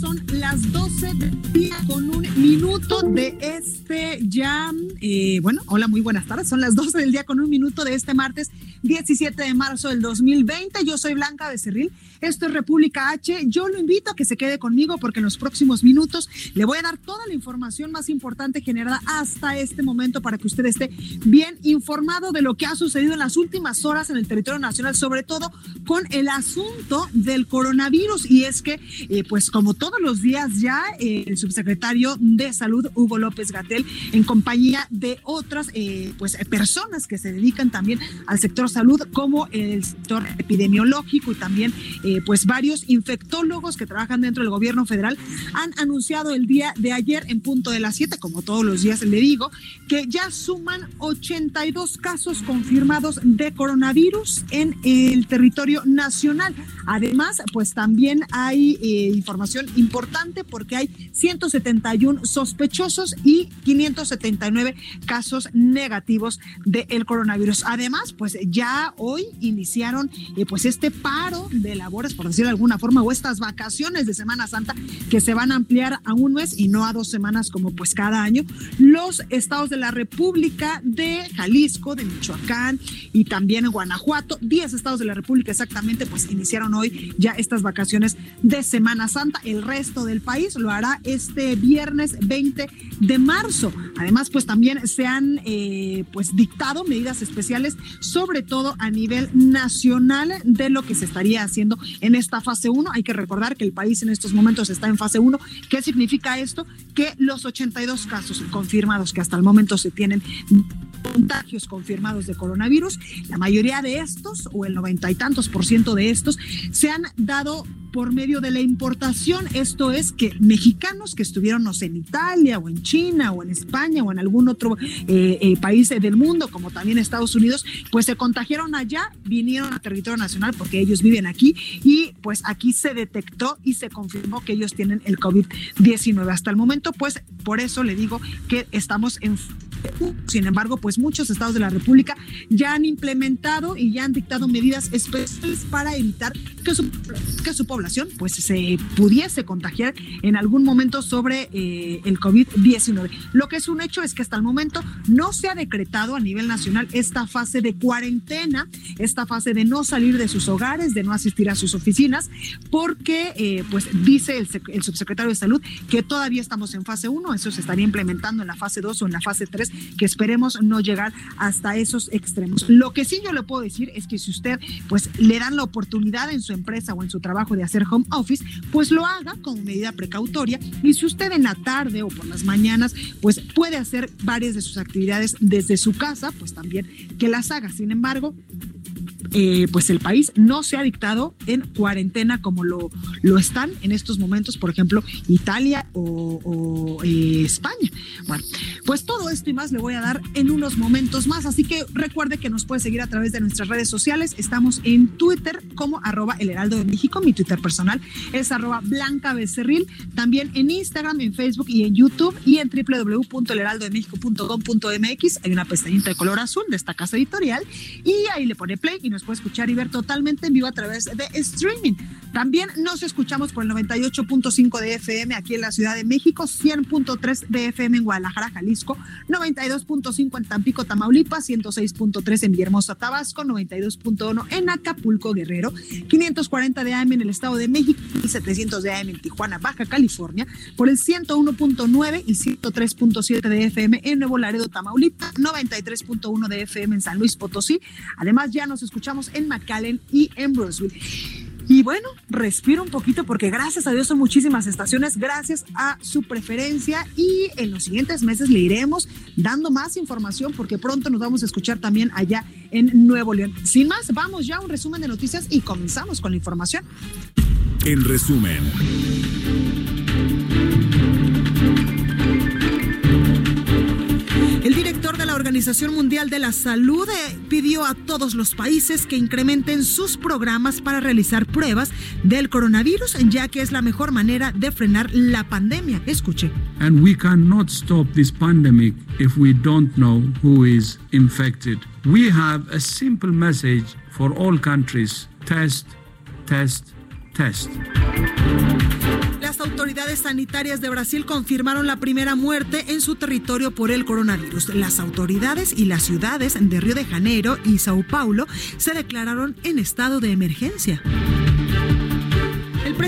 Son las 12 del día con un minuto de este ya. Eh, bueno, hola, muy buenas tardes. Son las 12 del día con un minuto de este martes 17 de marzo del 2020. Yo soy Blanca Becerril. Esto es República H. Yo lo invito a que se quede conmigo porque en los próximos minutos le voy a dar toda la información más importante generada hasta este momento para que usted esté bien informado de lo que ha sucedido en las últimas horas en el territorio nacional, sobre todo con el asunto del coronavirus. Y es que, eh, pues como todos los días ya, eh, el subsecretario de Salud, Hugo López Gatel, en compañía de otras eh, pues personas que se dedican también al sector salud, como el sector epidemiológico y también eh, pues varios infectólogos que trabajan dentro del gobierno federal han anunciado el día de ayer en punto de las 7, como todos los días le digo, que ya suman 82 casos confirmados de coronavirus en el territorio nacional. Además, pues también hay eh, información importante porque hay 171 sospechosos y 579 casos negativos del coronavirus. Además, pues ya hoy iniciaron eh, pues este paro de por decirlo de alguna forma, o estas vacaciones de Semana Santa que se van a ampliar a un mes y no a dos semanas como pues cada año. Los estados de la República de Jalisco, de Michoacán y también en Guanajuato, 10 estados de la República exactamente, pues iniciaron hoy ya estas vacaciones de Semana Santa. El resto del país lo hará este viernes 20 de marzo. Además, pues también se han eh, pues dictado medidas especiales, sobre todo a nivel nacional de lo que se estaría haciendo en esta fase 1. Hay que recordar que el país en estos momentos está en fase 1. ¿Qué significa esto? Que los 82 casos confirmados que hasta el momento se tienen contagios confirmados de coronavirus, la mayoría de estos, o el noventa y tantos por ciento de estos, se han dado por medio de la importación. Esto es que mexicanos que estuvieron no en Italia o en China o en España o en algún otro eh, eh, país del mundo, como también Estados Unidos, pues se contagiaron allá, vinieron a territorio nacional porque ellos viven aquí y pues aquí se detectó y se confirmó que ellos tienen el COVID-19. Hasta el momento, pues por eso le digo que estamos en sin embargo, pues muchos estados de la República ya han implementado y ya han dictado medidas especiales para evitar que su, que su población pues se pudiese contagiar en algún momento sobre eh, el COVID-19. Lo que es un hecho es que hasta el momento no se ha decretado a nivel nacional esta fase de cuarentena, esta fase de no salir de sus hogares, de no asistir a sus oficinas, porque eh, pues dice el, el subsecretario de Salud que todavía estamos en fase 1, eso se estaría implementando en la fase 2 o en la fase 3 que esperemos no llegar hasta esos extremos. Lo que sí yo le puedo decir es que si usted pues le dan la oportunidad en su empresa o en su trabajo de hacer home office, pues lo haga como medida precautoria y si usted en la tarde o por las mañanas pues puede hacer varias de sus actividades desde su casa, pues también que las haga. Sin embargo, eh, pues el país no se ha dictado en cuarentena como lo, lo están en estos momentos, por ejemplo, Italia o, eh, España. Bueno, pues todo esto y más le voy a dar en unos momentos más, así que recuerde que nos puede seguir a través de nuestras redes sociales. Estamos en Twitter como arroba el heraldo de México, mi Twitter personal es arroba blanca becerril, también en Instagram, en Facebook y en YouTube y en www.elheraldodemexico.com.mx hay una pestañita de color azul de esta casa editorial y ahí le pone play y nos puede escuchar y ver totalmente en vivo a través de streaming. También nos escuchamos por el 98.5 de FM aquí en la Ciudad de México, 100.3 de FM en Guadalajara, Jalisco, 92.5 en Tampico, Tamaulipas, 106.3 en Villahermosa, Tabasco, 92.1 en Acapulco, Guerrero, 540 de AM en el Estado de México y 700 de AM en Tijuana, Baja California, por el 101.9 y 103.7 de FM en Nuevo Laredo, Tamaulipas, 93.1 de FM en San Luis Potosí. Además, ya nos escuchamos en McAllen y en Brunswick. Y bueno, respiro un poquito porque gracias a Dios son muchísimas estaciones, gracias a su preferencia y en los siguientes meses le iremos dando más información porque pronto nos vamos a escuchar también allá en Nuevo León. Sin más, vamos ya a un resumen de noticias y comenzamos con la información. En resumen. Organización Mundial de la Salud eh, pidió a todos los países que incrementen sus programas para realizar pruebas del coronavirus, ya que es la mejor manera de frenar la pandemia. Escuche. And we cannot stop this pandemic if we don't know who is infected. We have a simple message for all countries. Test, test, test. Autoridades sanitarias de Brasil confirmaron la primera muerte en su territorio por el coronavirus. Las autoridades y las ciudades de Río de Janeiro y Sao Paulo se declararon en estado de emergencia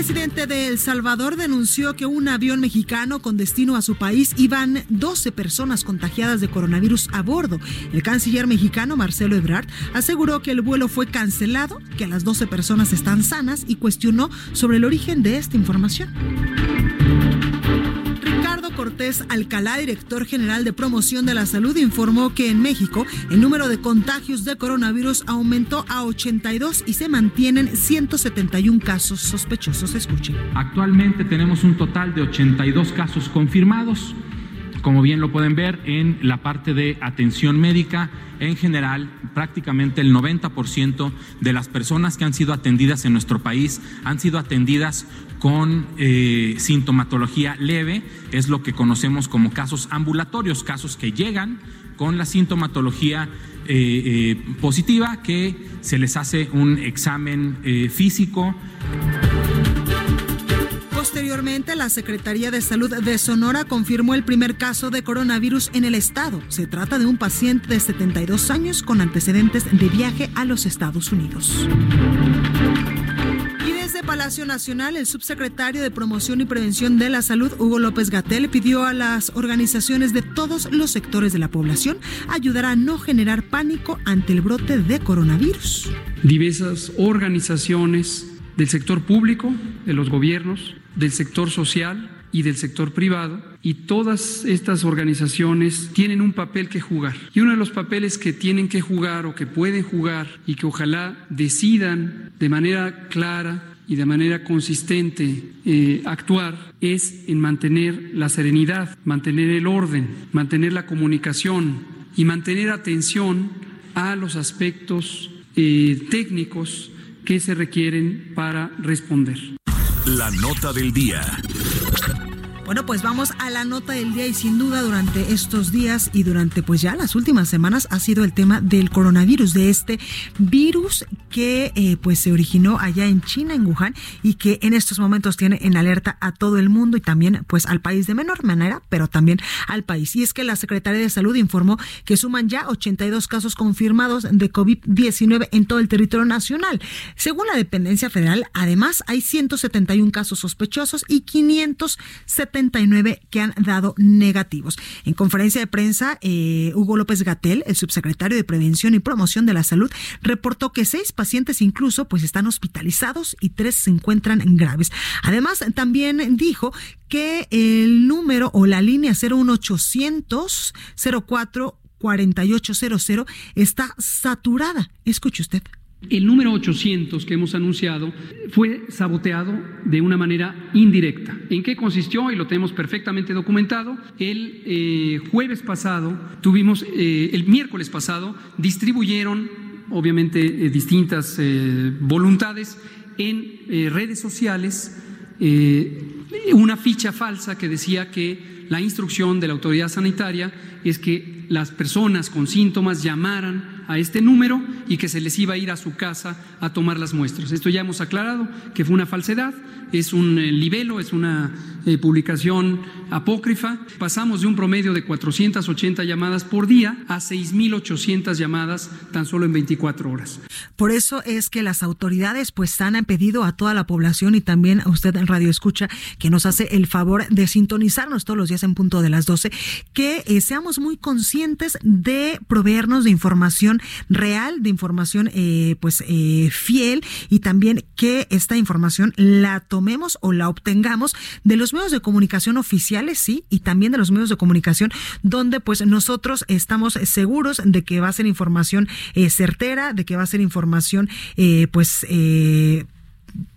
presidente de El Salvador denunció que un avión mexicano con destino a su país iban 12 personas contagiadas de coronavirus a bordo. El canciller mexicano Marcelo Ebrard aseguró que el vuelo fue cancelado, que las 12 personas están sanas y cuestionó sobre el origen de esta información. Cortés Alcalá, director general de promoción de la salud, informó que en México el número de contagios de coronavirus aumentó a 82 y se mantienen 171 casos sospechosos. Escuchen. Actualmente tenemos un total de 82 casos confirmados como bien lo pueden ver en la parte de atención médica, en general, prácticamente el 90% de las personas que han sido atendidas en nuestro país han sido atendidas con eh, sintomatología leve, es lo que conocemos como casos ambulatorios, casos que llegan con la sintomatología eh, eh, positiva, que se les hace un examen físico. Posteriormente, la Secretaría de Salud de Sonora confirmó el primer caso de coronavirus en el estado. Se trata de un paciente de 72 años con antecedentes de viaje a los Estados Unidos. Y desde Palacio Nacional, el subsecretario de Promoción y Prevención de la Salud, Hugo López Gatel, pidió a las organizaciones de todos los sectores de la población ayudar a no generar pánico ante el brote de coronavirus. Diversas organizaciones del sector público, de los gobiernos, del sector social y del sector privado, y todas estas organizaciones tienen un papel que jugar. Y uno de los papeles que tienen que jugar o que pueden jugar y que ojalá decidan de manera clara y de manera consistente eh, actuar es en mantener la serenidad, mantener el orden, mantener la comunicación y mantener atención a los aspectos eh, técnicos que se requieren para responder. La nota del día. Bueno, pues vamos a la nota del día y sin duda durante estos días y durante pues ya las últimas semanas ha sido el tema del coronavirus, de este virus que eh, pues se originó allá en China, en Wuhan, y que en estos momentos tiene en alerta a todo el mundo y también pues al país de menor manera, pero también al país. Y es que la Secretaría de Salud informó que suman ya 82 casos confirmados de COVID-19 en todo el territorio nacional. Según la dependencia federal, además hay 171 casos sospechosos y 579 que han dado negativos. En conferencia de prensa, eh, Hugo López Gatel, el subsecretario de Prevención y Promoción de la Salud, reportó que seis pacientes incluso pues están hospitalizados y tres se encuentran graves. Además, también dijo que el número o la línea 01800 04 4800 está saturada. Escuche usted. El número 800 que hemos anunciado fue saboteado de una manera indirecta. ¿En qué consistió? Y lo tenemos perfectamente documentado. El eh, jueves pasado, tuvimos, eh, el miércoles pasado, distribuyeron obviamente eh, distintas voluntades en redes sociales una ficha falsa que decía que la instrucción de la autoridad sanitaria es que las personas con síntomas llamaran a este número y que se les iba a ir a su casa a tomar las muestras. Esto ya hemos aclarado que fue una falsedad, es un eh, libelo, es una eh, publicación apócrifa. Pasamos de un promedio de 480 llamadas por día a 6.800 llamadas tan solo en 24 horas. Por eso es que las autoridades pues han pedido a toda la población y también a usted en Radio Escucha que nos hace el favor de sintonizarnos todos los días en punto de las 12, que eh, seamos muy conscientes de proveernos de información real, de información eh, pues eh, fiel y también que esta información la tomemos o la obtengamos de los medios de comunicación oficiales, sí, y también de los medios de comunicación donde pues nosotros estamos seguros de que va a ser información eh, certera, de que va a ser información pues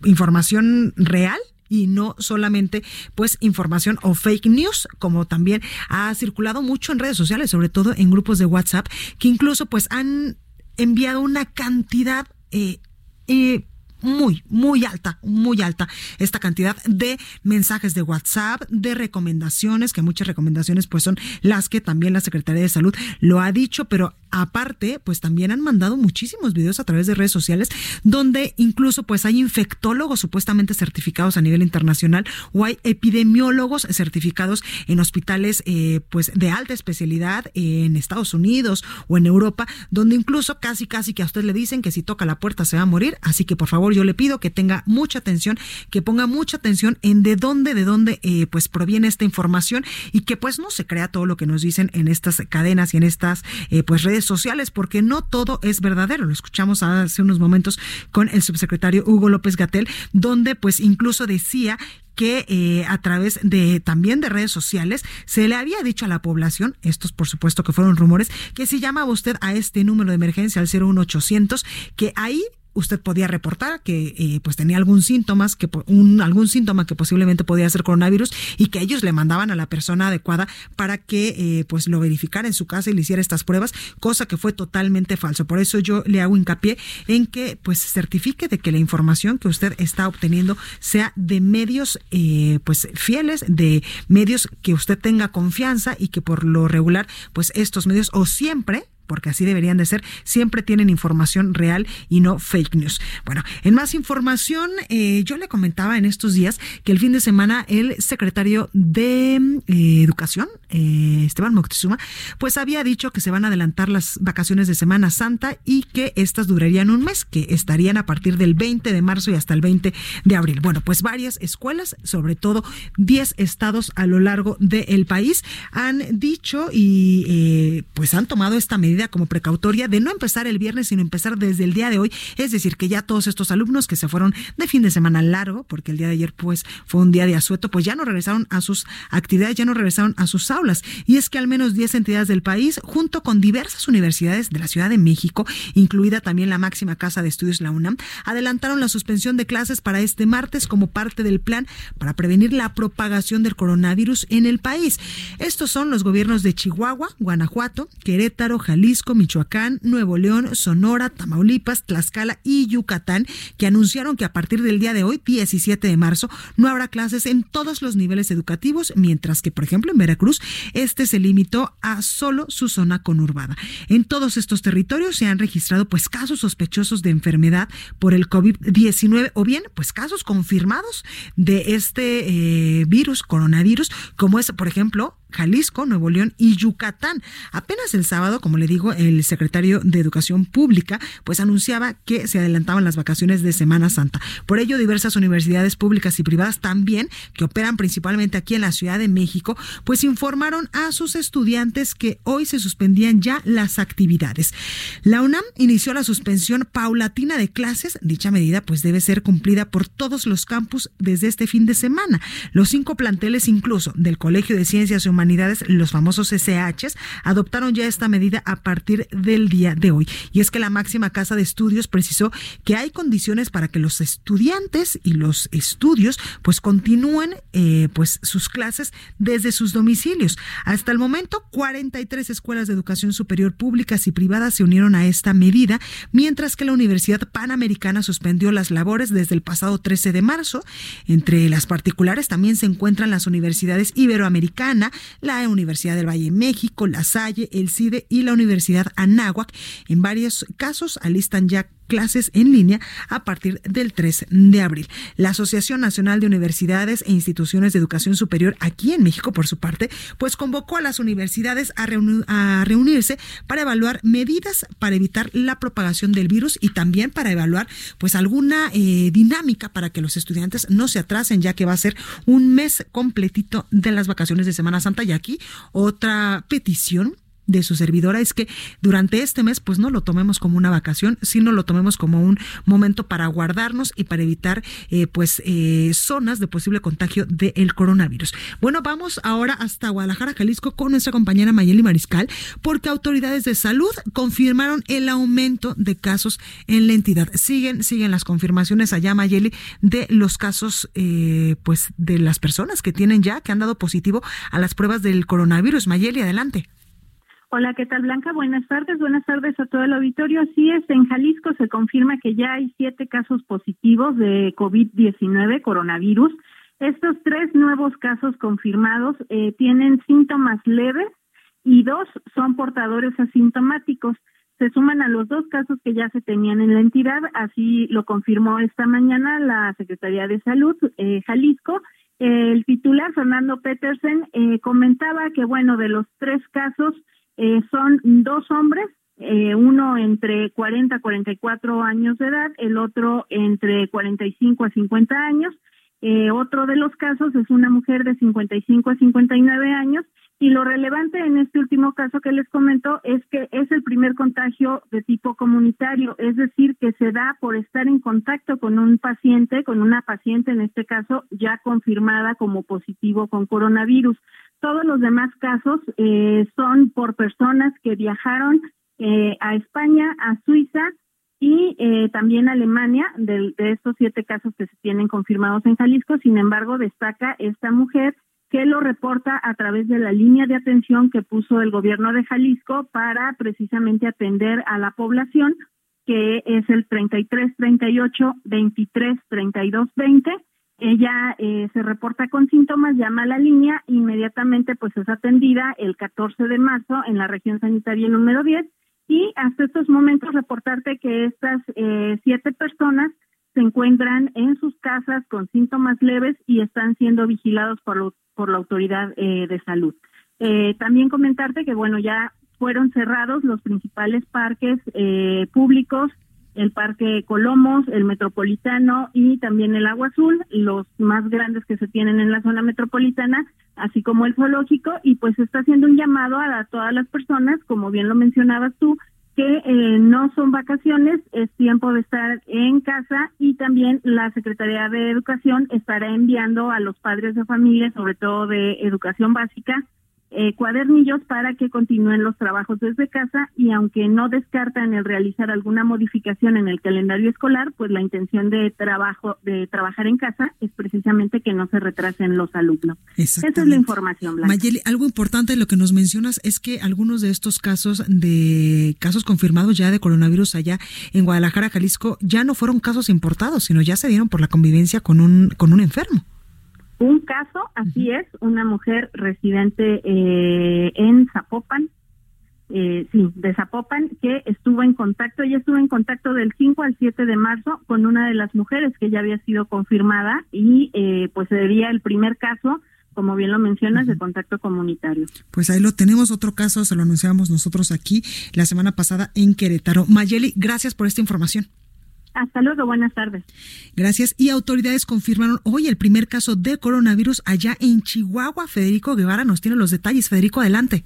información real y no solamente pues información o fake news, como también ha circulado mucho en redes sociales, sobre todo en grupos de WhatsApp, que incluso pues han enviado una cantidad eh, eh, muy, muy alta, muy alta esta cantidad de mensajes de WhatsApp, de recomendaciones, que muchas recomendaciones pues son las que también la Secretaría de Salud lo ha dicho, pero aparte pues también han mandado muchísimos videos a través de redes sociales donde incluso pues hay infectólogos supuestamente certificados a nivel internacional o hay epidemiólogos certificados en hospitales eh, pues de alta especialidad en Estados Unidos o en Europa, donde incluso casi casi que a usted le dicen que si toca la puerta se va a morir, así que por favor yo le pido que tenga mucha atención, que ponga mucha atención en de dónde, de dónde eh, pues proviene esta información y que pues no se crea todo lo que nos dicen en estas cadenas y en estas eh, pues redes sociales, porque no todo es verdadero. Lo escuchamos hace unos momentos con el subsecretario Hugo López Gatel, donde pues incluso decía que eh, a través de también de redes sociales se le había dicho a la población, estos por supuesto que fueron rumores, que si llamaba usted a este número de emergencia al 01800, que ahí usted podía reportar que eh, pues tenía algún síntomas que un algún síntoma que posiblemente podía ser coronavirus y que ellos le mandaban a la persona adecuada para que eh, pues lo verificara en su casa y le hiciera estas pruebas cosa que fue totalmente falso. Por eso yo le hago hincapié en que pues certifique de que la información que usted está obteniendo sea de medios eh, pues fieles de medios que usted tenga confianza y que por lo regular pues estos medios o siempre porque así deberían de ser, siempre tienen información real y no fake news. Bueno, en más información, eh, yo le comentaba en estos días que el fin de semana el secretario de eh, Educación, eh, Esteban Moctezuma, pues había dicho que se van a adelantar las vacaciones de Semana Santa y que estas durarían un mes, que estarían a partir del 20 de marzo y hasta el 20 de abril. Bueno, pues varias escuelas, sobre todo 10 estados a lo largo del país, han dicho y pues han tomado esta medida como precautoria de no empezar el viernes, sino empezar desde el día de hoy. Es decir, que ya todos estos alumnos que se fueron de fin de semana largo, porque el día de ayer pues fue un día de asueto, pues ya no regresaron a sus actividades, ya no regresaron a sus aulas. Y es que al menos 10 entidades del país, junto con diversas universidades de la Ciudad de México, incluida también la máxima casa de estudios, la UNAM, adelantaron la suspensión de clases para este martes como parte del plan para prevenir la propagación del coronavirus en el país. Estos son los gobiernos de Chihuahua, Guanajuato, Querétaro, Jalisco, Jalisco, Michoacán, Nuevo León, Sonora, Tamaulipas, Tlaxcala y Yucatán, que anunciaron que a partir del día de hoy, 17 de marzo, no habrá clases en todos los niveles educativos, mientras que, por ejemplo, en Veracruz, este se limitó a solo su zona conurbada. En todos estos territorios se han registrado pues casos sospechosos de enfermedad por el COVID-19 o bien pues casos confirmados de este eh, virus, coronavirus, como es, por ejemplo, Jalisco, Nuevo León y Yucatán. Apenas el sábado, como le digo, el secretario de Educación Pública pues anunciaba que se adelantaban las vacaciones de Semana Santa. Por ello, diversas universidades públicas y privadas también, que operan principalmente aquí en la Ciudad de México, pues informaron a sus estudiantes que hoy se suspendían ya las actividades. La UNAM inició la suspensión paulatina de clases. Dicha medida pues debe ser cumplida por todos los campus desde este fin de semana. Los cinco planteles incluso del Colegio de Ciencias Humanas humanidades, los famosos SHs, adoptaron ya esta medida a partir del día de hoy. Y es que la máxima casa de estudios precisó que hay condiciones para que los estudiantes y los estudios pues continúen eh, pues sus clases desde sus domicilios. Hasta el momento, 43 escuelas de educación superior públicas y privadas se unieron a esta medida, mientras que la Universidad Panamericana suspendió las labores desde el pasado 13 de marzo. Entre las particulares también se encuentran las universidades Iberoamericana, la Universidad del Valle de México, La Salle, el CIDE y la Universidad Anáhuac. En varios casos alistan ya clases en línea a partir del 3 de abril. La Asociación Nacional de Universidades e Instituciones de Educación Superior aquí en México, por su parte, pues convocó a las universidades a, a reunirse para evaluar medidas para evitar la propagación del virus y también para evaluar pues alguna eh, dinámica para que los estudiantes no se atrasen, ya que va a ser un mes completito de las vacaciones de Semana Santa. Y aquí otra petición de su servidora es que durante este mes pues no lo tomemos como una vacación, sino lo tomemos como un momento para guardarnos y para evitar eh, pues eh, zonas de posible contagio del coronavirus. Bueno, vamos ahora hasta Guadalajara, Jalisco con nuestra compañera Mayeli Mariscal porque autoridades de salud confirmaron el aumento de casos en la entidad. Siguen, siguen las confirmaciones allá Mayeli de los casos eh, pues de las personas que tienen ya, que han dado positivo a las pruebas del coronavirus. Mayeli, adelante. Hola, ¿qué tal Blanca? Buenas tardes, buenas tardes a todo el auditorio. Así es, en Jalisco se confirma que ya hay siete casos positivos de COVID-19, coronavirus. Estos tres nuevos casos confirmados eh, tienen síntomas leves y dos son portadores asintomáticos. Se suman a los dos casos que ya se tenían en la entidad, así lo confirmó esta mañana la Secretaría de Salud eh, Jalisco. El titular Fernando Petersen eh, comentaba que, bueno, de los tres casos, eh, son dos hombres, eh, uno entre 40 a 44 años de edad, el otro entre 45 a 50 años. Eh, otro de los casos es una mujer de 55 a 59 años y lo relevante en este último caso que les comento es que es el primer contagio de tipo comunitario, es decir, que se da por estar en contacto con un paciente, con una paciente en este caso ya confirmada como positivo con coronavirus. Todos los demás casos eh, son por personas que viajaron eh, a España, a Suiza y eh, también Alemania, de, estos siete casos que se tienen confirmados en Jalisco. Sin embargo, destaca esta mujer que lo reporta a través de la línea de atención que puso el gobierno de Jalisco para precisamente atender a la población, que es el 33 38 23 32 20 ella eh, se reporta con síntomas, llama a la línea, inmediatamente pues es atendida el 14 de marzo en la región sanitaria número 10 y hasta estos momentos reportarte que estas eh, siete personas se encuentran en sus casas con síntomas leves y están siendo vigilados por, por la autoridad eh, de salud. también comentarte que bueno ya fueron cerrados los principales parques públicos el Parque Colomos, el Metropolitano y también el Agua Azul, los más grandes que se tienen en la zona metropolitana, así como el zoológico, y pues está haciendo un llamado a, todas las personas, como bien lo mencionabas tú, que eh, no son vacaciones, es tiempo de estar en casa y también la Secretaría de Educación estará enviando a los padres de familia, sobre todo de educación básica, eh, cuadernillos para que continúen los trabajos desde casa y aunque no descartan el realizar alguna modificación en el calendario escolar, pues la intención de trabajo de trabajar en casa es precisamente que no se retrasen los alumnos. Esa es la información. Blanca. Mayeli, algo importante de lo que nos mencionas es que algunos de estos casos de casos confirmados ya de coronavirus allá en Guadalajara, Jalisco, ya no fueron casos importados, sino ya se dieron por la convivencia con un con un enfermo. Un caso, así es, una mujer residente eh, en Zapopan, eh, sí, de Zapopan, que estuvo en contacto, ella estuvo en contacto del 5 al 7 de marzo con una de las mujeres que ya había sido confirmada y eh, pues sería el primer caso como bien lo mencionas, de contacto comunitario. Pues ahí lo tenemos, otro caso, se lo anunciamos nosotros aquí la semana pasada en Querétaro. Mayeli, gracias por esta información. Hasta luego, buenas tardes. Gracias. Y autoridades confirmaron hoy el primer caso de coronavirus allá en Chihuahua. Federico Guevara nos tiene los detalles. Federico, adelante.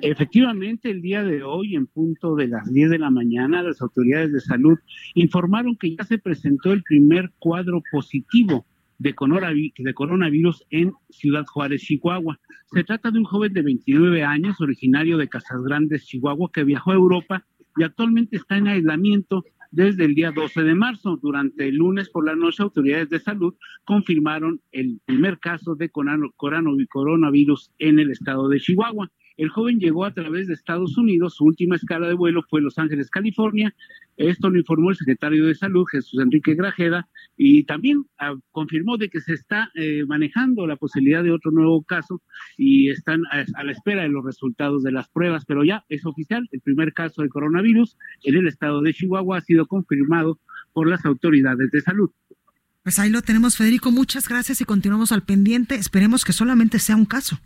Efectivamente, el día de hoy, en punto de las 10 de la mañana, las autoridades de salud informaron que ya se presentó el primer cuadro positivo de coronavirus en Ciudad Juárez, Chihuahua. Se trata de un joven de 29 años, originario de Casas Grandes, Chihuahua, que viajó a Europa y actualmente está en aislamiento desde el día 12 de marzo. Durante el lunes por la noche, autoridades de salud confirmaron el primer caso de coronavirus en el estado de Chihuahua. El joven llegó a través de Estados Unidos, su última escala de vuelo fue Los Ángeles, California. Esto lo informó el secretario de Salud, Jesús Enrique Grajeda, y también ah, confirmó de que se está eh, manejando la posibilidad de otro nuevo caso y están a, la espera de los resultados de las pruebas, pero ya es oficial, el primer caso de coronavirus en el estado de Chihuahua ha sido confirmado por las autoridades de salud. Pues ahí lo tenemos, Federico. Muchas gracias y continuamos al pendiente. Esperemos que solamente sea un caso.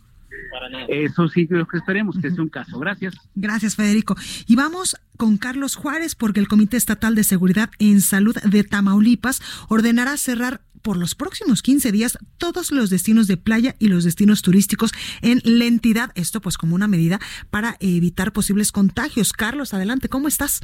Eso sí lo que esperemos, que sea un caso. Gracias. Gracias, Federico. Y vamos con Carlos Juárez, porque el Comité Estatal de Seguridad en Salud de Tamaulipas ordenará cerrar por los próximos 15 días todos los destinos de playa y los destinos turísticos en la entidad. Esto pues como una medida para evitar posibles contagios. Carlos, adelante, ¿cómo estás?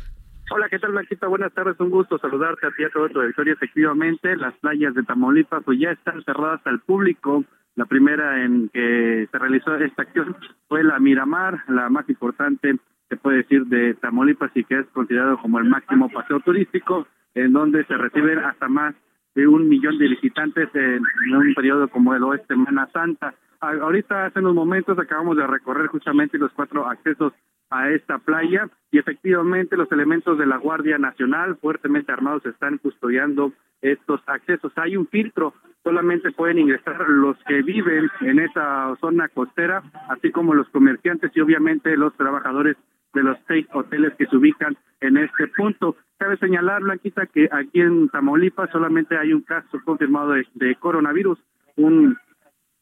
Hola, ¿qué tal, Blanquita? Buenas tardes, un gusto saludarte a ti y a todo tu auditorio. Efectivamente, las playas de Tamaulipas pues ya están cerradas al público la primera en que se realizó esta acción fue la Miramar, la más importante, se puede decir, de Tamaulipas y que es considerado como el máximo paseo turístico, en donde se reciben hasta más de un millón de visitantes en, un periodo como el oeste Semana Santa. Ahorita, hace unos momentos, acabamos de recorrer justamente los cuatro accesos a esta playa y efectivamente los elementos de la Guardia Nacional fuertemente armados están custodiando estos accesos. Hay un filtro, solamente pueden ingresar los que viven en esa zona costera, así como los comerciantes y obviamente los trabajadores de los seis hoteles que se ubican en este punto. Cabe señalar, Blanquita, que aquí en Tamaulipas solamente hay un caso confirmado de, coronavirus, un,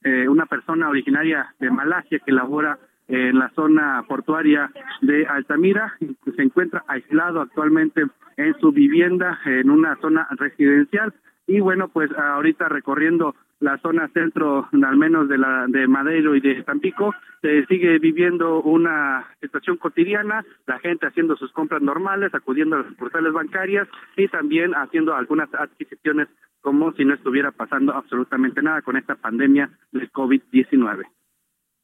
eh, una persona originaria de Malasia que labora en la zona portuaria de Altamira, se encuentra aislado actualmente en su vivienda en una zona residencial y bueno, pues ahorita recorriendo la zona centro, al menos de la de Madero y de Tampico, se sigue viviendo una situación cotidiana, la gente haciendo sus compras normales, acudiendo a las portales bancarias y también haciendo algunas adquisiciones como si no estuviera pasando absolutamente nada con esta pandemia del COVID-19.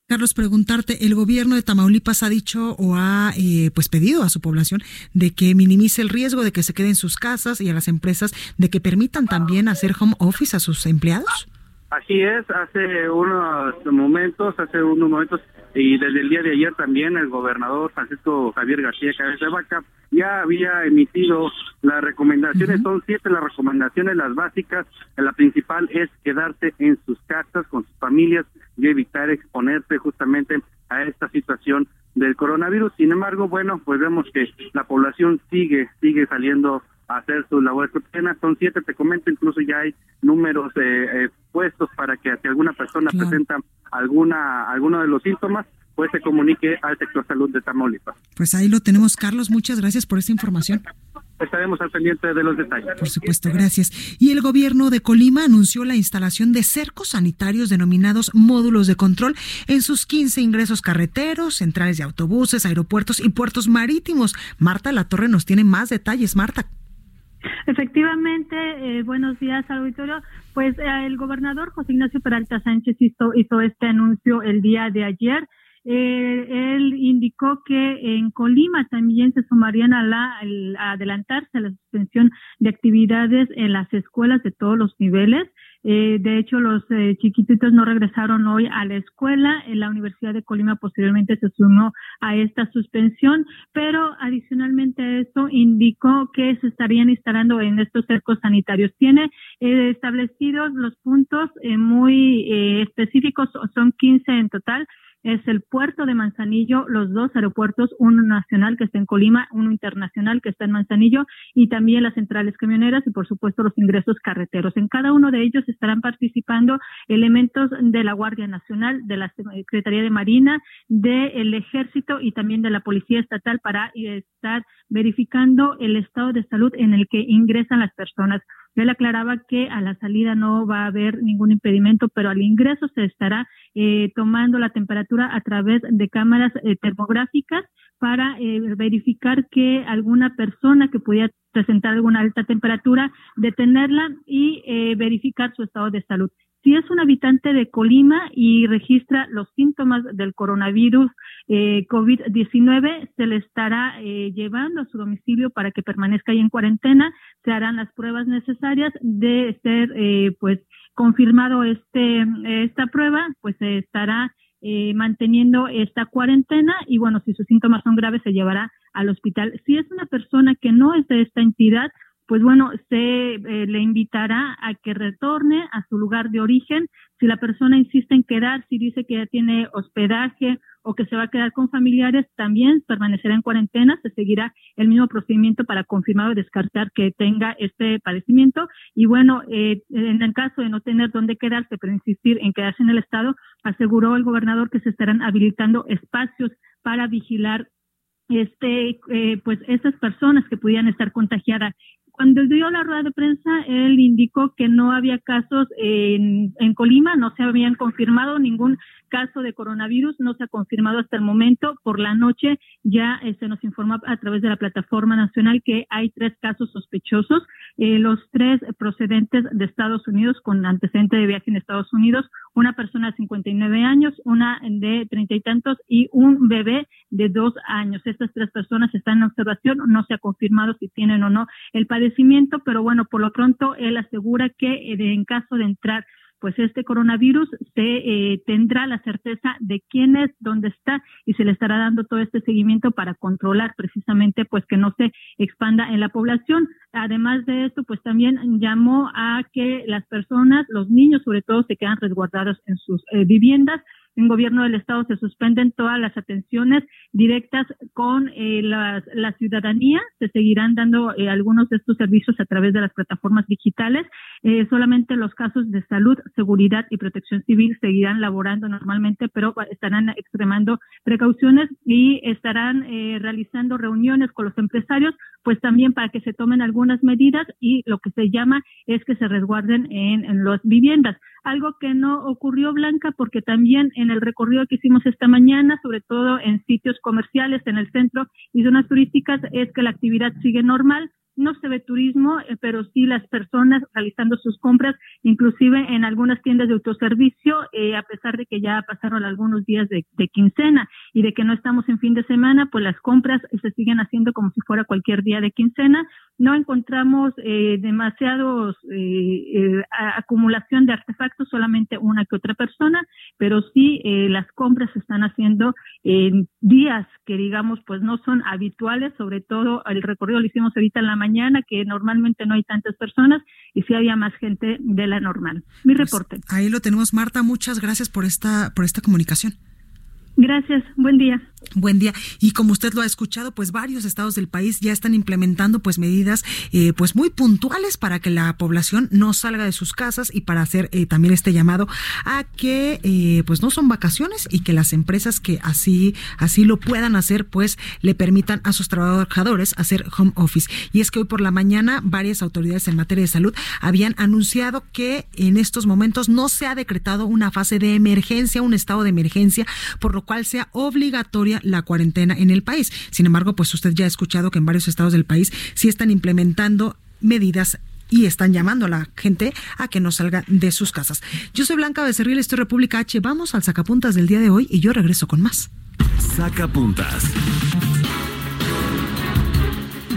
Carlos, preguntarte, el gobierno de Tamaulipas ha dicho o ha eh, pues pedido a su población de que minimice el riesgo de que se queden en sus casas y a las empresas de que permitan también hacer home office a sus empleados. Así es, hace unos momentos, hace unos momentos y desde el día de ayer también el gobernador Francisco Javier García Cabeza de Vaca ya había emitido las recomendaciones, son siete las recomendaciones, las básicas, la principal es quedarse en sus casas con sus familias y evitar exponerse justamente a esta situación del coronavirus. Sin embargo, bueno, pues vemos que la población sigue, sigue saliendo a hacer sus labores cotidianas. Son siete, te comento, incluso ya hay números eh, puestos para que si alguna persona presenta alguna alguno de los síntomas, pues se comunique al sector salud de Tamaulipas. Pues ahí lo tenemos, Carlos. Muchas gracias por esta información. Estaremos al pendiente de los detalles. Por supuesto, gracias. Y el gobierno de Colima anunció la instalación de cercos sanitarios denominados módulos de control en sus 15 ingresos carreteros, centrales de autobuses, aeropuertos y puertos marítimos. Marta La Torre nos tiene más detalles. Marta. Efectivamente, eh, buenos días al auditorio. Pues eh, el gobernador José Ignacio Peralta Sánchez hizo, hizo este anuncio el día de ayer. Eh, él indicó que en Colima también se sumarían a la a adelantarse a la suspensión de actividades en las escuelas de todos los niveles. Eh, de hecho, los eh, chiquititos no regresaron hoy a la escuela. En la Universidad de Colima posteriormente se sumó a esta suspensión, pero adicionalmente a esto indicó que se estarían instalando en estos cercos sanitarios. Tiene eh, establecidos los puntos muy específicos, son 15 en total es el puerto de Manzanillo, los dos aeropuertos, uno nacional que está en Colima, uno internacional que está en Manzanillo y también las centrales camioneras y por supuesto los ingresos carreteros. En cada uno de ellos estarán participando elementos de la Guardia Nacional, de la Secretaría de Marina, del Ejército y también de la Policía Estatal para estar verificando el estado de salud en el que ingresan las personas. Él aclaraba que a la salida no va a haber ningún impedimento, pero al ingreso se estará eh, tomando la temperatura a través de cámaras eh, termográficas para eh, verificar que alguna persona que pudiera presentar alguna alta temperatura, detenerla y eh, verificar su estado de salud. Si es un habitante de Colima y registra los síntomas del coronavirus eh, COVID-19, se le estará eh, llevando a su domicilio para que permanezca ahí en cuarentena. Se harán las pruebas necesarias de ser, eh, pues, confirmado este esta prueba, pues se estará eh, manteniendo esta cuarentena y bueno, si sus síntomas son graves se llevará al hospital. Si es una persona que no es de esta entidad, pues bueno, se eh, le invitará a que retorne a su lugar de origen. Si la persona insiste en quedar, si dice que ya tiene hospedaje o que se va a quedar con familiares, también permanecerá en cuarentena. Se seguirá el mismo procedimiento para confirmar o descartar que tenga este padecimiento. Y bueno, eh, en el caso de no tener dónde quedarse, pero insistir en quedarse en el estado, aseguró el gobernador que se estarán habilitando espacios para vigilar este eh, pues esas personas que pudieran estar contagiadas cuando dio la rueda de prensa, él indicó que no había casos en, en Colima, no se habían confirmado ningún caso de coronavirus, no se ha confirmado hasta el momento. Por la noche ya eh, se nos informó a través de la plataforma nacional que hay tres casos sospechosos, eh, los tres procedentes de Estados Unidos con antecedente de viaje en Estados Unidos, una persona de 59 años, una de treinta y tantos y un bebé de dos años. Estas tres personas están en observación, no se ha confirmado si tienen o no el pero bueno, por lo pronto él asegura que eh, en caso de entrar pues este coronavirus se eh, tendrá la certeza de quién es, dónde está y se le estará dando todo este seguimiento para controlar precisamente pues que no se expanda en la población. Además de esto, pues también llamó a que las personas, los niños sobre todo, se quedan resguardados en sus eh, viviendas en gobierno del estado se suspenden todas las atenciones directas con eh, la, ciudadanía, se seguirán dando eh, algunos de estos servicios a través de las plataformas digitales, eh, solamente los casos de salud, seguridad y protección civil seguirán laborando normalmente, pero estarán extremando precauciones y estarán realizando reuniones con los empresarios, pues también para que se tomen algunas medidas y lo que se llama es que se resguarden en, en las viviendas. Algo que no ocurrió Blanca porque también el recorrido que hicimos esta mañana, sobre todo en sitios comerciales, en el centro y zonas turísticas, es que la actividad sigue normal, no se ve turismo, eh, pero sí las personas realizando sus compras, inclusive en algunas tiendas de autoservicio, eh, a pesar de que ya pasaron algunos días de, quincena y de que no estamos en fin de semana, pues las compras se siguen haciendo como si fuera cualquier día de quincena. No encontramos eh, demasiados acumulación de artefactos, solamente una que otra persona, pero sí las compras se están haciendo en días que digamos pues no son habituales, sobre todo el recorrido lo hicimos ahorita en la mañana, que normalmente no hay tantas personas y sí había más gente de la normal. Mi pues, reporte. Ahí lo tenemos, Marta. Muchas gracias por esta, por esta comunicación. Gracias, buen día. Buen día. Y como usted lo ha escuchado, pues varios estados del país ya están implementando pues medidas eh, pues muy puntuales para que la población no salga de sus casas y para hacer eh, también este llamado a que eh, pues no son vacaciones y que las empresas que así así lo puedan hacer pues le permitan a sus trabajadores hacer home office. Y es que hoy por la mañana varias autoridades en materia de salud habían anunciado que en estos momentos no se ha decretado una fase de emergencia, un estado de emergencia, por lo cual sea obligatoria la cuarentena en el país. Sin embargo, pues usted ya ha escuchado que en varios estados del país sí están implementando medidas y están llamando a la gente a que no salga de sus casas. Yo soy Blanca Becerril, estoy República H. Vamos al sacapuntas del día de hoy y yo regreso con más. Sacapuntas.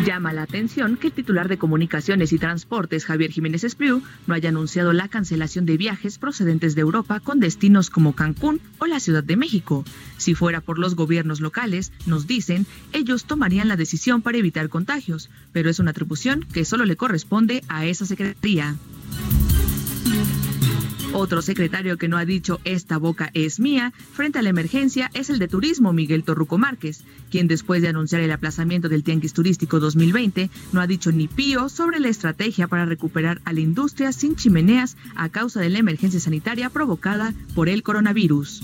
Llama la atención que el titular de Comunicaciones y Transportes, Javier Jiménez Espriu, no haya anunciado la cancelación de viajes procedentes de Europa con destinos como Cancún o la Ciudad de México. Si fuera por los gobiernos locales, nos dicen, ellos tomarían la decisión para evitar contagios, pero es una atribución que solo le corresponde a esa secretaría. Otro secretario que no ha dicho esta boca es mía frente a la emergencia es el de Turismo Miguel Torruco Márquez, quien después de anunciar el aplazamiento del Tianguis Turístico 2020 no ha dicho ni pío sobre la estrategia para recuperar a la industria sin chimeneas a causa de la emergencia sanitaria provocada por el coronavirus.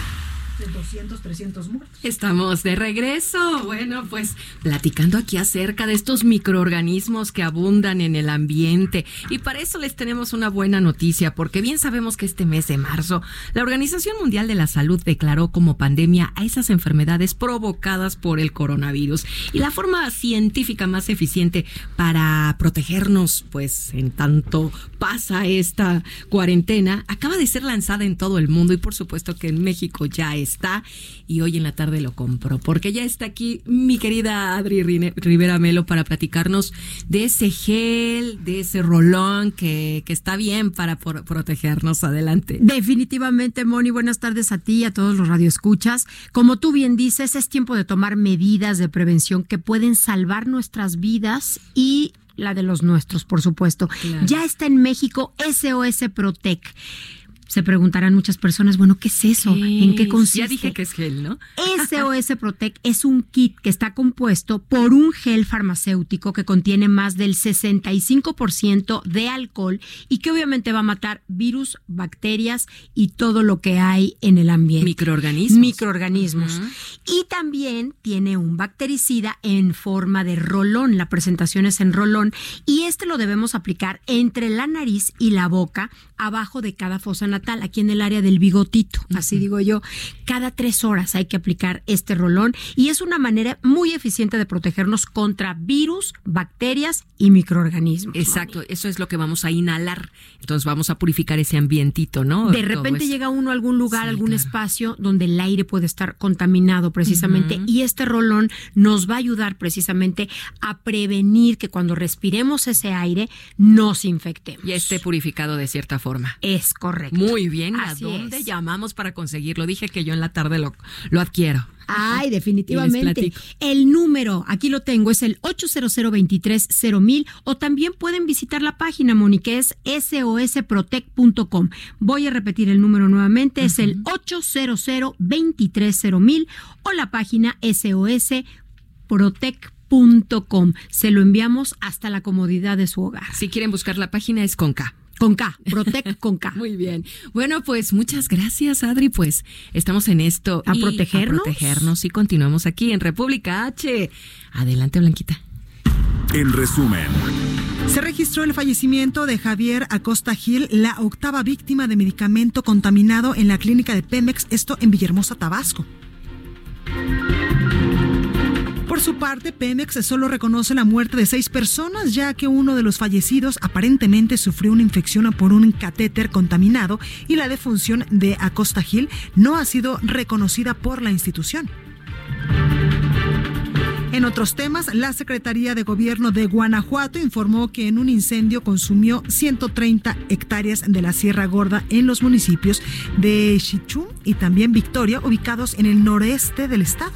200, 300 muertos. Estamos de regreso. Bueno, pues platicando aquí acerca de estos microorganismos que abundan en el ambiente. Y para eso les tenemos una buena noticia, porque bien sabemos que este mes de marzo, la Organización Mundial de la Salud declaró como pandemia a esas enfermedades provocadas por el coronavirus. Y la forma científica más eficiente para protegernos, pues en tanto pasa esta cuarentena, acaba de ser lanzada en todo el mundo y por supuesto que en México ya está y hoy en la tarde lo compro, porque ya está aquí mi querida Adri Rivera Melo para platicarnos de ese gel, de ese rolón que, que está bien para protegernos. Adelante. Definitivamente, Moni, buenas tardes a ti y a todos los radioescuchas. Como tú bien dices, es tiempo de tomar medidas de prevención que pueden salvar nuestras vidas y la de los nuestros, por supuesto. Ya está en México SOS Protec se preguntarán muchas personas, bueno, ¿qué es eso? ¿En qué consiste? Ya dije que es gel, ¿no? SOS Protec es un kit que está compuesto por un gel farmacéutico que contiene más del 65% de alcohol y que obviamente va a matar virus, bacterias y todo lo que hay en el ambiente. Microorganismos. Microorganismos. Y también tiene un bactericida en forma de rolón. La presentación es en rolón y este lo debemos aplicar entre la nariz y la boca abajo de cada fosa aquí en el área del bigotito, así digo yo. Cada tres horas hay que aplicar este rolón y es una manera muy eficiente de protegernos contra virus, bacterias y microorganismos. Exacto, eso es lo que vamos a inhalar. Entonces vamos a purificar ese ambientito, ¿no? De repente llega uno a algún lugar, algún espacio donde el aire puede estar contaminado precisamente y este rolón nos va a ayudar precisamente a prevenir que cuando respiremos ese aire nos infectemos. Y esté purificado de cierta forma. Es correcto. Muy bien. ¿A dónde llamamos para conseguirlo? Dije que yo en la tarde lo, lo adquiero. Ay, definitivamente. El número, aquí lo tengo, es el 800 mil o también pueden visitar la página, Moni, que es sosprotec.com. Voy a repetir el número nuevamente, es el 800 mil o la página sosprotec.com. Se lo enviamos hasta la comodidad de su hogar. Si quieren buscar la página es con K. Con K, Protect con K. Muy bien. Bueno, pues muchas gracias, Adri. Pues estamos en esto. A protegernos. A protegernos y continuamos aquí en República H. Adelante, Blanquita. En resumen. Se registró el fallecimiento de Javier Acosta Gil, la octava víctima de medicamento contaminado en la clínica de Pemex, esto en Villahermosa, Tabasco. Su parte, Pemex solo reconoce la muerte de seis personas, ya que uno de los fallecidos aparentemente sufrió una infección por un catéter contaminado y la defunción de Acosta Gil no ha sido reconocida por la institución. En otros temas, la Secretaría de Gobierno de Guanajuato informó que en un incendio consumió 130 hectáreas de la Sierra Gorda en los municipios de Chichú y también Victoria, ubicados en el noreste del estado.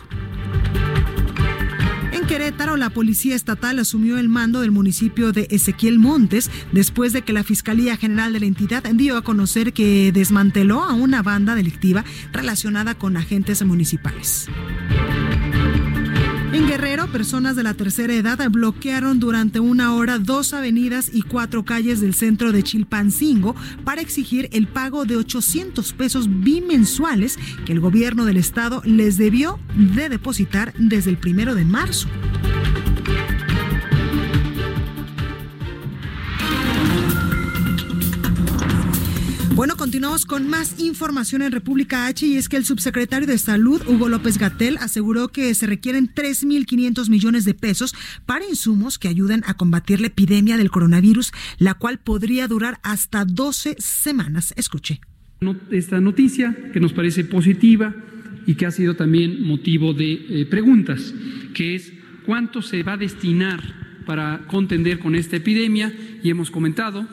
La Policía Estatal asumió el mando del municipio de Ezequiel Montes después de que la Fiscalía General de la entidad dio a conocer que desmanteló a una banda delictiva relacionada con agentes municipales. En Guerrero, personas de la tercera edad bloquearon durante una hora dos avenidas y cuatro calles del centro de Chilpancingo para exigir el pago de 800 pesos bimensuales que el gobierno del estado les debió de depositar desde el primero de marzo. Bueno, continuamos con más información en República H y es que el subsecretario de Salud, Hugo López Gatel, aseguró que se requieren 3.500 millones de pesos para insumos que ayuden a combatir la epidemia del coronavirus, la cual podría durar hasta 12 semanas. Escuche. Esta noticia que nos parece positiva y que ha sido también motivo de eh, preguntas, que es cuánto se va a destinar para contender con esta epidemia y hemos comentado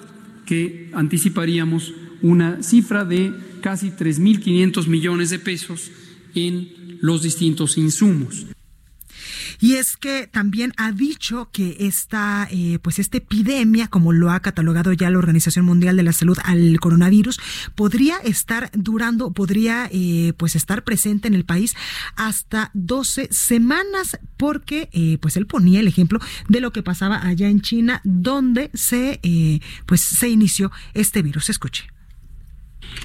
que anticiparíamos una cifra de casi 3.500 millones de pesos en los distintos insumos. Y es que también ha dicho que esta, eh, pues esta epidemia, como lo ha catalogado ya la Organización Mundial de la Salud al coronavirus, podría estar durando, podría eh, pues estar presente en el país hasta 12 semanas, porque eh, pues él ponía el ejemplo de lo que pasaba allá en China, donde se pues se inició este virus. Escuche.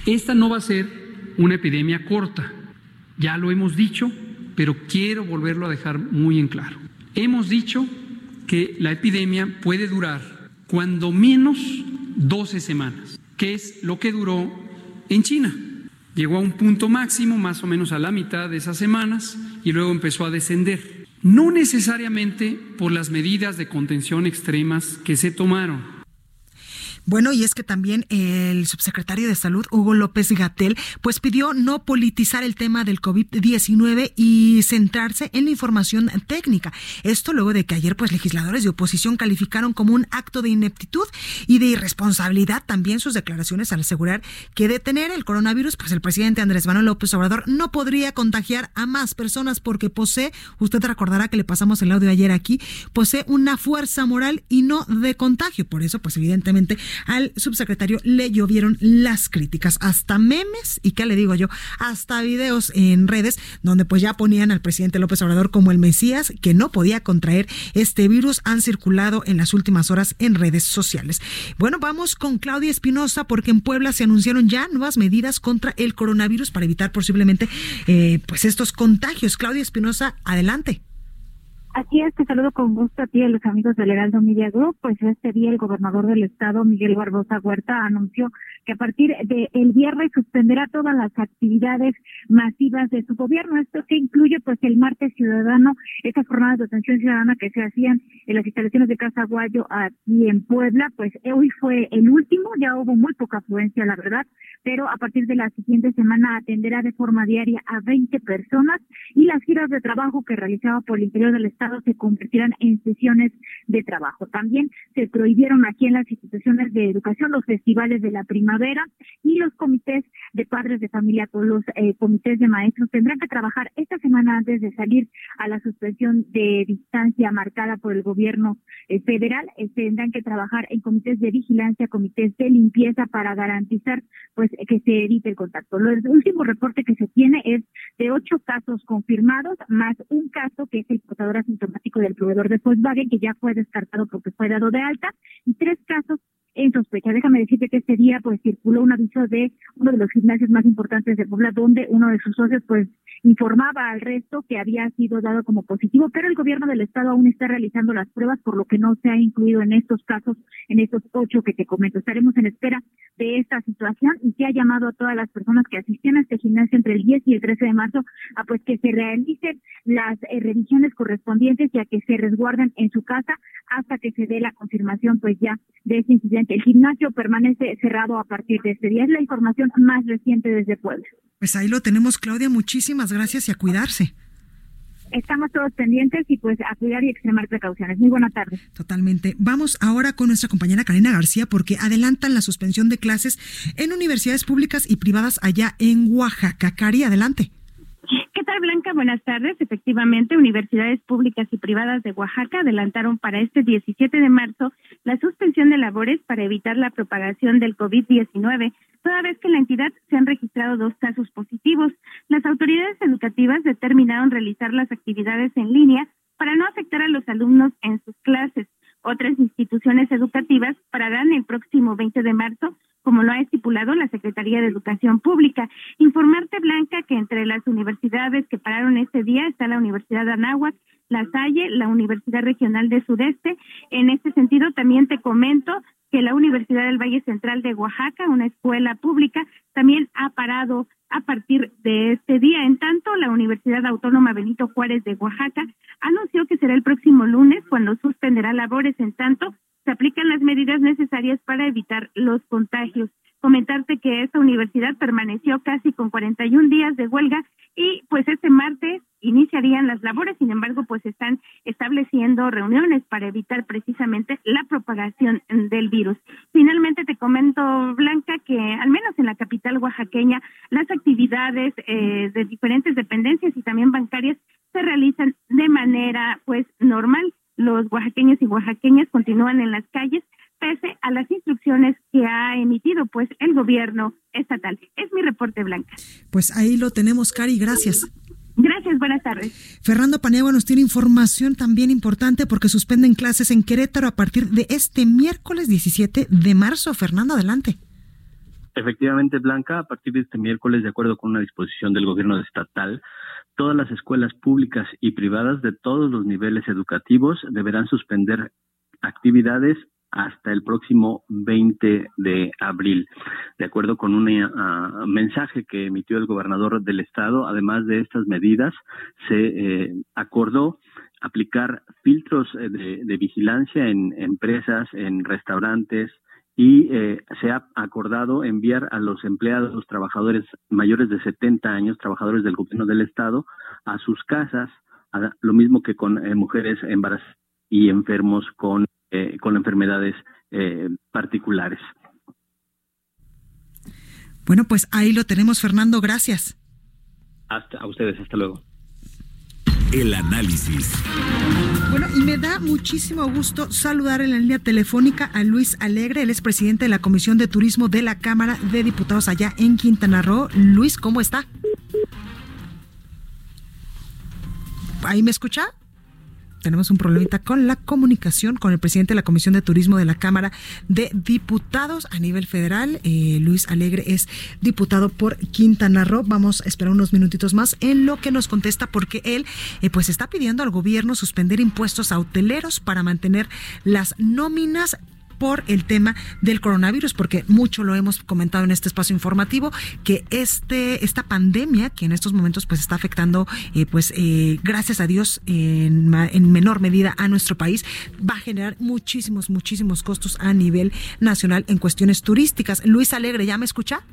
Esta no va a ser una epidemia corta, ya lo hemos dicho, pero quiero volverlo a dejar muy en claro. Hemos dicho que la epidemia puede durar cuando menos 12 semanas, que es lo que duró en China. Llegó a un punto máximo, más o menos a la mitad de esas semanas, y luego empezó a descender. No necesariamente por las medidas de contención extremas que se tomaron, bueno, y es que también el subsecretario de Salud, Hugo López Gatel, pues pidió no politizar el tema del COVID-19 y centrarse en la información técnica. Esto luego de que ayer, pues, legisladores de oposición calificaron como un acto de ineptitud y de irresponsabilidad también sus declaraciones al asegurar que detener el coronavirus, pues el presidente Andrés Manuel López Obrador no podría contagiar a más personas porque posee, usted recordará que le pasamos el audio ayer aquí, posee una fuerza moral y no de contagio. Por eso, pues evidentemente al subsecretario le llovieron las críticas, hasta memes y qué le digo yo, hasta videos en redes donde pues ya ponían al presidente López Obrador como el Mesías que no podía contraer este virus han circulado en las últimas horas en redes sociales. Bueno, vamos con Claudia Espinosa porque en Puebla se anunciaron ya nuevas medidas contra el coronavirus para evitar posiblemente eh, pues estos contagios. Claudia Espinosa, adelante. Así es, te saludo con gusto a ti a los amigos del Heraldo Media Group. Pues este día el gobernador del estado, Miguel Barbosa Huerta, anunció que a partir del el viernes suspenderá todas las actividades masivas de su gobierno. Esto que incluye pues el martes ciudadano, estas jornadas de atención ciudadana que se hacían en las instalaciones de Casa Guayo aquí en Puebla, pues hoy fue el último, ya hubo muy poca afluencia, la verdad, pero a partir de la siguiente semana atenderá de forma diaria a 20 personas y las giras de trabajo que realizaba por el interior del estado se convertirán en sesiones de trabajo. También se prohibieron aquí en las instituciones de educación los festivales de la y los comités de padres de familia con los eh, comités de maestros tendrán que trabajar esta semana antes de salir a la suspensión de distancia marcada por el gobierno eh, federal. Eh, tendrán que trabajar en comités de vigilancia, comités de limpieza para garantizar pues que se evite el contacto. El último reporte que se tiene es de ocho casos confirmados más un caso que es el portador asintomático del proveedor de Volkswagen que ya fue descartado porque fue dado de alta y tres casos en sospecha. Déjame decirte que este día pues circuló un aviso de uno de los gimnasios más importantes de Puebla donde uno de sus socios pues informaba al resto que había sido dado como positivo, pero el gobierno del estado aún está realizando las pruebas por lo que no se ha incluido en estos casos, en estos ocho que te comento. Estaremos en espera de esta situación y se ha llamado a todas las personas que asistían a este gimnasio entre el 10 y el 13 de marzo a pues que se realicen las eh, revisiones correspondientes y a que se resguarden en su casa hasta que se dé la confirmación pues ya de este incidente. El gimnasio permanece cerrado a partir de este día. Es la información más reciente desde Puebla. Pues ahí lo tenemos, Claudia. Muchísimas gracias y a cuidarse. Estamos todos pendientes y pues a cuidar y extremar precauciones. Muy buena tarde. Totalmente. Vamos ahora con nuestra compañera Karina García porque adelantan la suspensión de clases en universidades públicas y privadas allá en Oaxaca. Cari, adelante. ¿Qué tal, Blanca? Buenas tardes. Efectivamente, universidades públicas y privadas de Oaxaca adelantaron para este 17 de marzo la suspensión de labores para evitar la propagación del COVID-19, toda vez que en la entidad se han registrado dos casos positivos. Las autoridades educativas determinaron realizar las actividades en línea para no afectar a los alumnos en sus clases. Otras instituciones educativas pararán el próximo 20 de marzo como lo ha estipulado la Secretaría de Educación Pública. Informarte, Blanca, que entre las universidades que pararon este día está la Universidad de Anáhuac, La Salle, la Universidad Regional de Sudeste. En este sentido, también te comento que la Universidad del Valle Central de Oaxaca, una escuela pública, también ha parado a partir de este día. En tanto, la Universidad Autónoma Benito Juárez de Oaxaca anunció que será el próximo lunes cuando suspenderá labores. En tanto, se aplican las medidas necesarias para evitar los contagios. Comentarte que esta universidad permaneció casi con 41 días de huelga y pues este martes iniciarían las labores, sin embargo, pues están estableciendo reuniones para evitar precisamente la propagación del virus. Finalmente te comento, Blanca, que al menos en la capital oaxaqueña las actividades eh, de diferentes dependencias y también bancarias se realizan de manera pues normal. Los oaxaqueños y oaxaqueñas continúan en las calles pese a las instrucciones que ha emitido pues el gobierno estatal. Es mi reporte, Blanca. Pues ahí lo tenemos, Cari, gracias. Gracias, buenas tardes. Fernando Paniagua nos tiene información también importante porque suspenden clases en Querétaro a partir de este miércoles 17 de marzo. Fernando, adelante. Efectivamente, Blanca, a partir de este miércoles, de acuerdo con una disposición del gobierno estatal, todas las escuelas públicas y privadas de todos los niveles educativos deberán suspender actividades hasta el próximo 20 de abril. De acuerdo con un ah, mensaje que emitió el gobernador del estado, además de estas medidas, se eh, acordó aplicar filtros eh, de, vigilancia en empresas, en restaurantes, y eh, se ha acordado enviar a los empleados, los trabajadores mayores de 70 años, trabajadores del gobierno del Estado, a sus casas, lo mismo que con mujeres embarazadas y enfermos con eh, con enfermedades eh, particulares. Bueno, pues ahí lo tenemos, Fernando. Gracias. Hasta a ustedes, hasta luego. El análisis. Bueno, y me da muchísimo gusto saludar en la línea telefónica a Luis Alegre, él es presidente de la Comisión de Turismo de la Cámara de Diputados allá en Quintana Roo. Luis, ¿cómo está? ¿Ahí me escucha? Tenemos un problemita con la comunicación con el presidente de la Comisión de Turismo de la Cámara de Diputados a nivel federal. Eh, Luis Alegre es diputado por Quintana Roo. Vamos a esperar unos minutitos más en lo que nos contesta porque él eh, pues está pidiendo al gobierno suspender impuestos a hoteleros para mantener las nóminas por el tema del coronavirus, porque mucho lo hemos comentado en este espacio informativo, que este, esta pandemia, que en estos momentos pues está afectando, eh, pues eh, gracias a Dios, en, en menor medida a nuestro país, va a generar muchísimos, muchísimos costos a nivel nacional en cuestiones turísticas. Luis Alegre, ¿ya me escucha?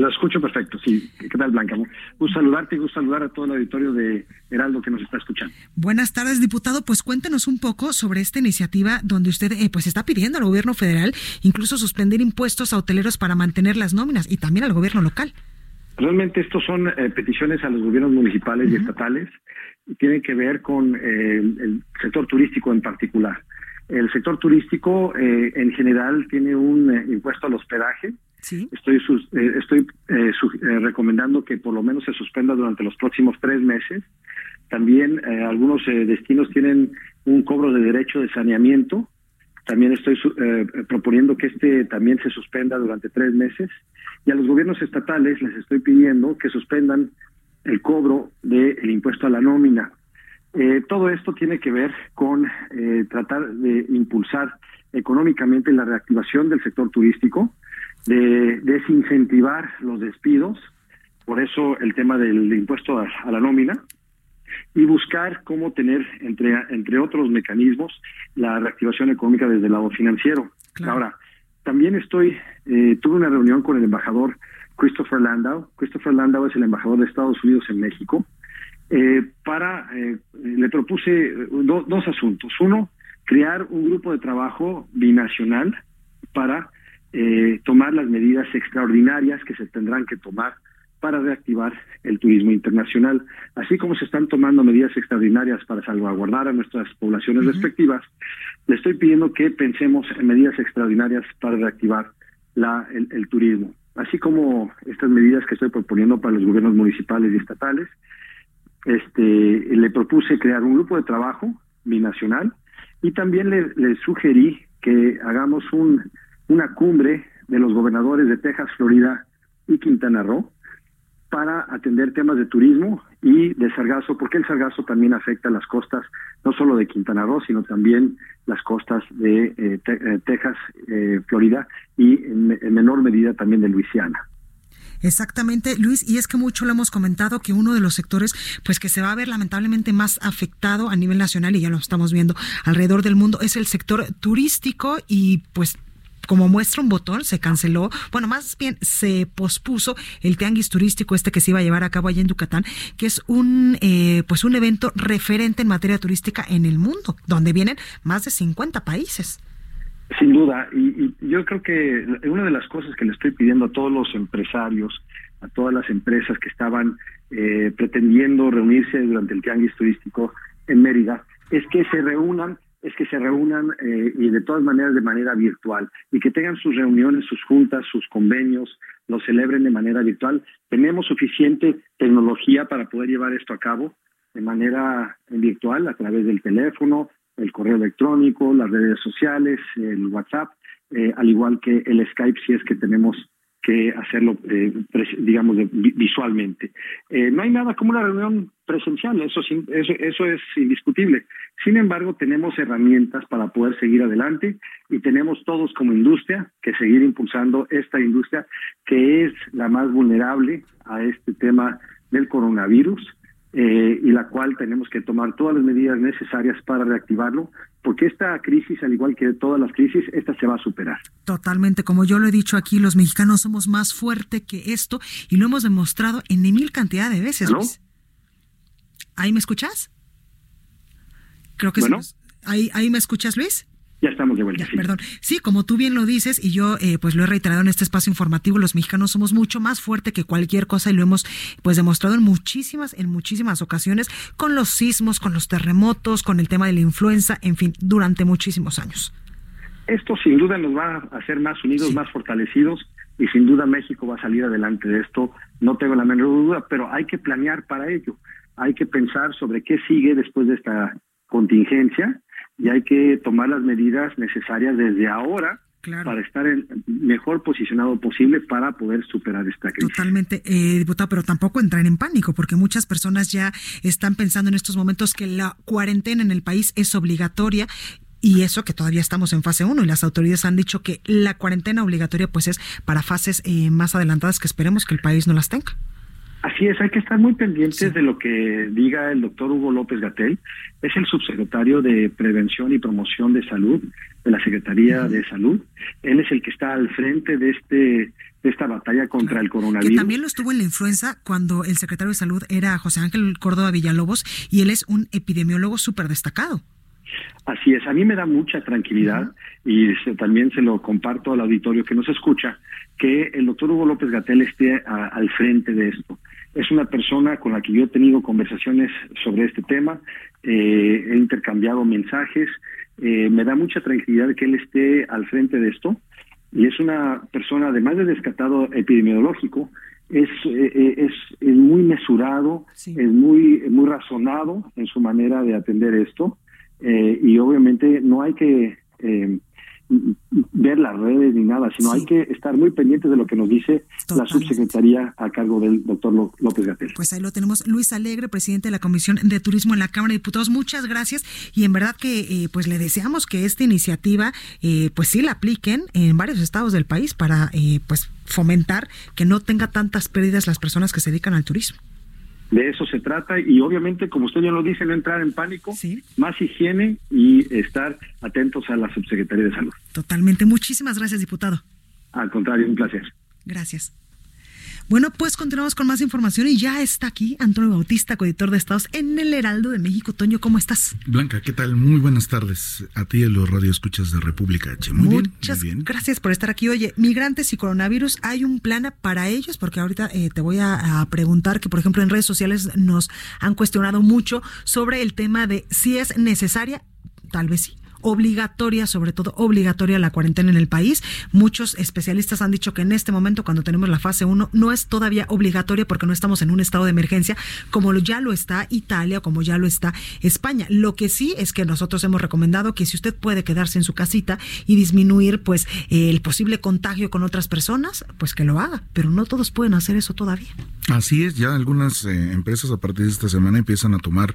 Lo escucho perfecto, sí. ¿Qué tal, Blanca? Gusto saludarte y gusto saludar a todo el auditorio de Heraldo que nos está escuchando. Buenas tardes, diputado. Pues cuéntenos un poco sobre esta iniciativa donde usted eh, pues está pidiendo al gobierno federal incluso suspender impuestos a hoteleros para mantener las nóminas y también al gobierno local. Realmente estos son eh, peticiones a los gobiernos municipales y estatales y tienen que ver con eh, el sector turístico en particular. El sector turístico en general tiene un impuesto al hospedaje, Estoy, eh, estoy eh, eh, recomendando que por lo menos se suspenda durante los próximos tres meses. También algunos destinos tienen un cobro de derecho de saneamiento. También estoy proponiendo que este también se suspenda durante tres meses. Y a los gobiernos estatales les estoy pidiendo que suspendan el cobro del impuesto a la nómina. todo esto tiene que ver con tratar de impulsar económicamente la reactivación del sector turístico, de desincentivar los despidos, por eso el tema del impuesto a, la nómina, y buscar cómo tener, entre, entre otros mecanismos, la reactivación económica desde el lado financiero. Ahora, también estoy, eh, tuve una reunión con el embajador Christopher Landau. Christopher Landau es el embajador de Estados Unidos en México. Eh, para, eh, le propuse dos asuntos. Uno, crear un grupo de trabajo binacional para eh, tomar las medidas extraordinarias que se tendrán que tomar para reactivar el turismo internacional. Así como se están tomando medidas extraordinarias para salvaguardar a nuestras poblaciones respectivas, le estoy pidiendo que pensemos en medidas extraordinarias para reactivar la, el, turismo. Así como estas medidas que estoy proponiendo para los gobiernos municipales y estatales, este, le propuse crear un grupo de trabajo binacional y también le, le sugerí que hagamos un una cumbre de los gobernadores de Texas, Florida y Quintana Roo para atender temas de turismo y de sargazo, porque el sargazo también afecta las costas, no solo de Quintana Roo, sino también las costas de eh, eh, Texas, eh, Florida y en, menor medida también de Luisiana. Exactamente, Luis, y es que mucho lo hemos comentado que uno de los sectores pues que se va a ver lamentablemente más afectado a nivel nacional y ya lo estamos viendo alrededor del mundo es el sector turístico y pues como muestra un botón, se canceló, bueno, más bien se pospuso el tianguis turístico este que se iba a llevar a cabo allá en Yucatán, que es un, eh, pues un evento referente en materia turística en el mundo, donde vienen más de 50 países. Sin duda, y, yo creo que una de las cosas que le estoy pidiendo a todos los empresarios, a todas las empresas que estaban eh, pretendiendo reunirse durante el tianguis turístico en Mérida, es que se reúnan es que se reúnan eh, y de todas maneras de manera virtual y que tengan sus reuniones, sus juntas, sus convenios, lo celebren de manera virtual. Tenemos suficiente tecnología para poder llevar esto a cabo de manera virtual a través del teléfono, el correo electrónico, las redes sociales, el WhatsApp, eh, al igual que el Skype si es que tenemos que hacerlo, eh, digamos, visualmente. Eh, no hay nada como una reunión presencial, eso, eso, eso es indiscutible. Sin embargo, tenemos herramientas para poder seguir adelante y tenemos todos como industria que seguir impulsando esta industria que es la más vulnerable a este tema del coronavirus eh, y la cual tenemos que tomar todas las medidas necesarias para reactivarlo, porque esta crisis, al igual que todas las crisis, esta se va a superar. Totalmente, como yo lo he dicho aquí, los mexicanos somos más fuertes que esto y lo hemos demostrado en mil cantidad de veces. Luis. ¿Ahí me escuchas? Creo que sí. ¿Ahí, ¿Ahí me escuchas, Luis? Ya estamos de vuelta. sí. Perdón. Sí, como tú bien lo dices, y yo eh, pues lo he reiterado en este espacio informativo, los mexicanos somos mucho más fuerte que cualquier cosa y lo hemos pues demostrado en muchísimas, en muchísimas ocasiones, con los sismos, con los terremotos, con el tema de la influenza, en fin, durante muchísimos años. Esto sin duda nos va a hacer más unidos, más fortalecidos, y sin duda México va a salir adelante de esto, no tengo la menor duda, pero hay que planear para ello, hay que pensar sobre qué sigue después de esta contingencia y hay que tomar las medidas necesarias desde ahora para estar en mejor posicionado posible para poder superar esta crisis. Totalmente, eh, diputado, pero tampoco entrar en pánico, porque muchas personas ya están pensando en estos momentos que la cuarentena en el país es obligatoria y eso que todavía estamos en fase 1 y las autoridades han dicho que la cuarentena obligatoria pues es para fases eh, más adelantadas que esperemos que el país no las tenga. Así es, hay que estar muy pendientes de lo que diga el doctor Hugo López Gatel. Es el subsecretario de Prevención y Promoción de Salud de la Secretaría de Salud. Él es el que está al frente de este de esta batalla contra el coronavirus. Que también lo estuvo en la influenza cuando el secretario de Salud era José Ángel Córdoba Villalobos y él es un epidemiólogo súper destacado. Así es, a mí me da mucha tranquilidad y también se lo comparto al auditorio que nos escucha, que el doctor Hugo López Gatel esté al frente de esto. Es una persona con la que yo he tenido conversaciones sobre este tema, eh, he intercambiado mensajes, eh, me da mucha tranquilidad que él esté al frente de esto y es una persona, además de descatado epidemiológico, es, eh, es, es, muy mesurado, es muy, muy razonado en su manera de atender esto y obviamente no hay que ver las redes ni nada, sino hay que estar muy pendientes de lo que nos dice la subsecretaría a cargo del doctor López Gatel. Pues ahí lo tenemos, Luis Alegre, presidente de la Comisión de Turismo en la Cámara de Diputados. Muchas gracias y en verdad que eh, pues le deseamos que esta iniciativa eh, pues sí la apliquen en varios estados del país para eh, pues fomentar que no tenga tantas pérdidas las personas que se dedican al turismo. De eso se trata y obviamente, como usted ya lo dice, no entrar en pánico, más higiene y estar atentos a la Subsecretaría de Salud. Totalmente. Muchísimas gracias, diputado. Al contrario, un placer. Gracias. Bueno, pues continuamos con más información y ya está aquí Antonio Bautista, coeditor de Estados en el Heraldo de México. Toño, ¿cómo estás? Blanca, ¿qué tal? Muy buenas tardes a ti y a los radioescuchas de República H. Muy Muchas bien, gracias por estar aquí. Oye, migrantes y coronavirus, ¿hay un plan para ellos? Porque ahorita eh, te voy a, a, preguntar que, por ejemplo, en redes sociales nos han cuestionado mucho sobre el tema de si es necesaria, tal vez sí, obligatoria, sobre todo obligatoria la cuarentena en el país. Muchos especialistas han dicho que en este momento, cuando tenemos la fase 1, no es todavía obligatoria porque no estamos en un estado de emergencia como ya lo está Italia o como ya lo está España. Lo que sí es que nosotros hemos recomendado que si usted puede quedarse en su casita y disminuir pues el posible contagio con otras personas, pues que lo haga, pero no todos pueden hacer eso todavía. Así es, ya algunas eh, empresas a partir de esta semana empiezan a tomar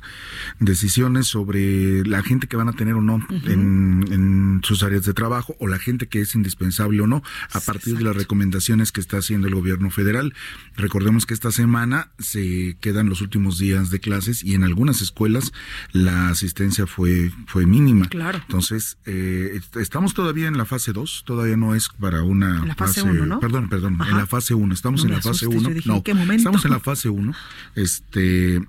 decisiones sobre la gente que van a tener o no en, sus áreas de trabajo o la gente que es indispensable o no a partir de las recomendaciones que está haciendo el gobierno federal. Recordemos que esta semana se quedan los últimos días de clases y en algunas escuelas la asistencia fue, fue mínima. Claro. Entonces, eh, estamos todavía en la fase 2, todavía no es para una la fase 1, ¿no? Perdón, perdón, en la fase 1, estamos en la fase 1. No, estamos en la fase 1. Este,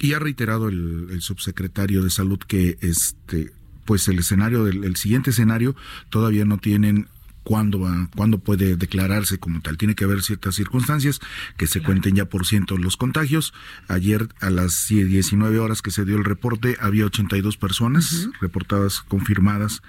y ha reiterado el, el subsecretario de Salud que este pues el escenario del el siguiente escenario todavía no tienen cuándo va, cuándo puede declararse como tal. Tiene que haber ciertas circunstancias que se cuenten ya por ciento los contagios. Ayer a las 19 horas que se dio el reporte había 82 personas reportadas confirmadas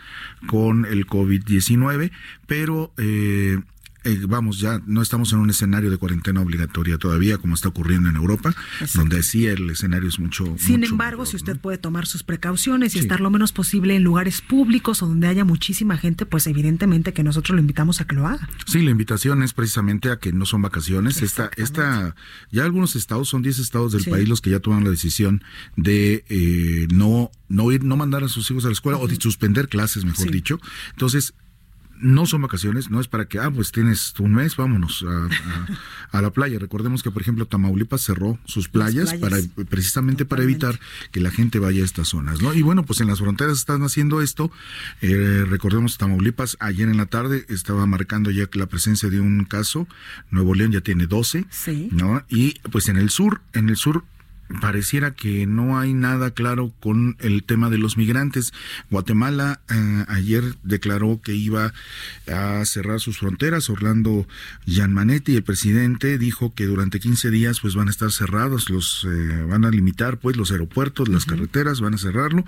con el COVID-19, pero eh, eh, vamos, ya no estamos en un escenario de cuarentena obligatoria todavía, como está ocurriendo en Europa, donde sí el escenario es mucho. Sin embargo, si usted puede tomar sus precauciones y estar lo menos posible en lugares públicos o donde haya muchísima gente, pues evidentemente que nosotros lo invitamos a que lo haga. Sí, la invitación es precisamente a que no son vacaciones. Esta, esta, ya algunos estados, son 10 estados del país los que ya toman la decisión de eh, no, no ir, no mandar a sus hijos a la escuela o de suspender clases, mejor dicho. Entonces, no son vacaciones, no es para que, ah, pues tienes un mes, vámonos a, la playa. Recordemos que, por ejemplo, Tamaulipas cerró sus playas, para precisamente para evitar que la gente vaya a estas zonas, ¿no? Y bueno, pues en las fronteras están haciendo esto. Eh, recordemos Tamaulipas, ayer en la tarde estaba marcando ya la presencia de un caso. Nuevo León ya tiene 12, ¿no? Y pues en el sur, en el sur pareciera que no hay nada claro con el tema de los migrantes. Guatemala eh, ayer declaró que iba a cerrar sus fronteras. Orlando Gianmanetti, el presidente, dijo que durante 15 días pues van a estar cerrados, los eh, van a limitar pues los aeropuertos, las carreteras, van a cerrarlo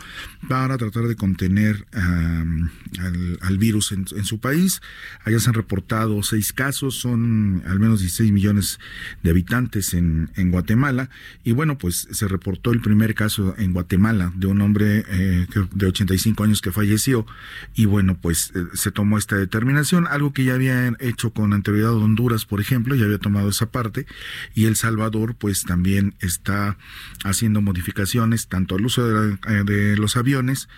para tratar de contener al, virus en, su país. Allá se han reportado seis casos, son al menos 16 millones de habitantes en, en Guatemala y bueno pues pues se reportó el primer caso en Guatemala de un hombre eh, de 85 años que falleció y bueno, pues eh, se tomó esta determinación, algo que ya había hecho con anterioridad Honduras, por ejemplo, ya había tomado esa parte y El Salvador pues también está haciendo modificaciones tanto al uso de, eh, de los aviones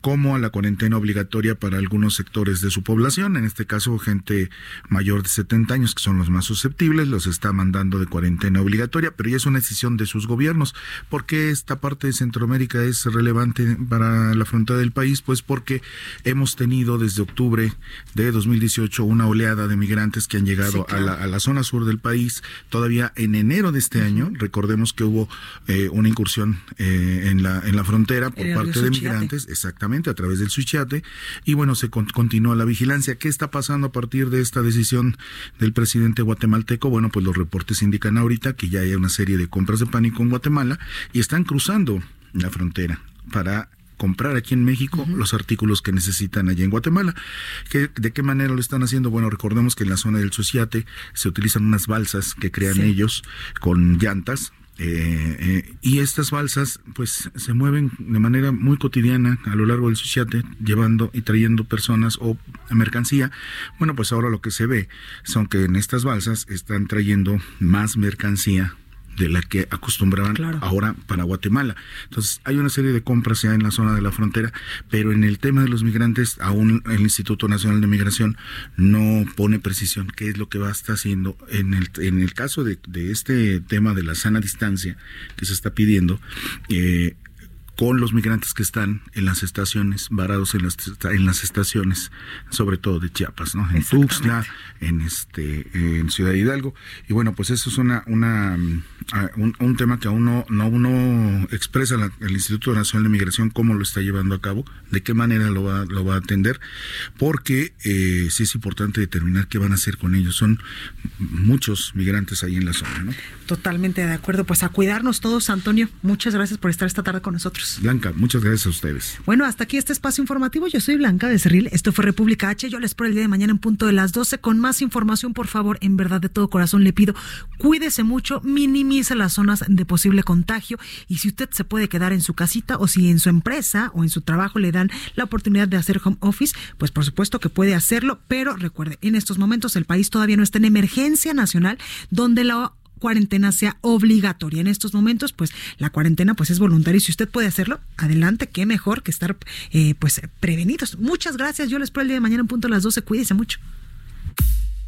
como a la cuarentena obligatoria para algunos sectores de su población, en este caso gente mayor de 70 años que son los más susceptibles, los está mandando de cuarentena obligatoria, pero ya es una decisión de sus gobiernos ¿Por qué esta parte de Centroamérica es relevante para la frontera del país? Pues porque hemos tenido desde octubre de 2018 una oleada de migrantes que han llegado a, la, zona sur del país. Todavía en enero de este año, recordemos que hubo eh, una incursión eh, en, la, en la frontera por parte de migrantes, exactamente, a través del Suchiate. Y bueno, se continúa la vigilancia. ¿Qué está pasando a partir de esta decisión del presidente guatemalteco? Bueno, pues los reportes indican ahorita que ya hay una serie de compras de pánico en Guatemala y están cruzando la frontera para comprar aquí en México los artículos que necesitan allá en Guatemala. ¿De qué manera lo están haciendo? Bueno, recordemos que en la zona del Sociate se utilizan unas balsas que crean ellos con llantas. Eh, eh, y estas balsas pues se mueven de manera muy cotidiana a lo largo del Sociate llevando y trayendo personas o mercancía bueno pues ahora lo que se ve son que en estas balsas están trayendo más mercancía de la que acostumbraban ahora para Guatemala. Entonces, hay una serie de compras ya en la zona de la frontera, pero en el tema de los migrantes, aún el Instituto Nacional de Migración no pone precisión qué es lo que va a estar haciendo. En el, en el caso de, de este tema de la sana distancia que se está pidiendo, eh, con los migrantes que están en las estaciones, varados en las, en las estaciones, sobre todo de Chiapas, ¿no? En Tuxtla, en este, en Ciudad Hidalgo. Y bueno, pues eso es una, una ah, un, tema que aún no, no uno expresa el Instituto Nacional de Migración cómo lo está llevando a cabo, de qué manera lo va, lo va a atender, porque eh, sí es importante determinar qué van a hacer con ellos. Son muchos migrantes ahí en la zona, ¿no? Totalmente de acuerdo. Pues a cuidarnos todos, Antonio. Muchas gracias por estar esta tarde con nosotros. Blanca, muchas gracias a ustedes. Bueno, hasta aquí este espacio informativo. Yo soy Blanca de Cerril. Esto fue República H. Yo les espero el día de mañana en punto de las 12 con más información. Por favor, en verdad, de todo corazón le pido, cuídese mucho, minimice las zonas de posible contagio y si usted se puede quedar en su casita o si en su empresa o en su trabajo le dan la oportunidad de hacer home office, pues por supuesto que puede hacerlo, pero recuerde, en estos momentos el país todavía no está en emergencia nacional donde la cuarentena sea obligatoria. En estos momentos, pues la cuarentena pues es voluntaria y si usted puede hacerlo, adelante, qué mejor que estar eh, pues prevenidos. Muchas gracias. Yo les espero el día de mañana en punto a las 12. Cuídese mucho.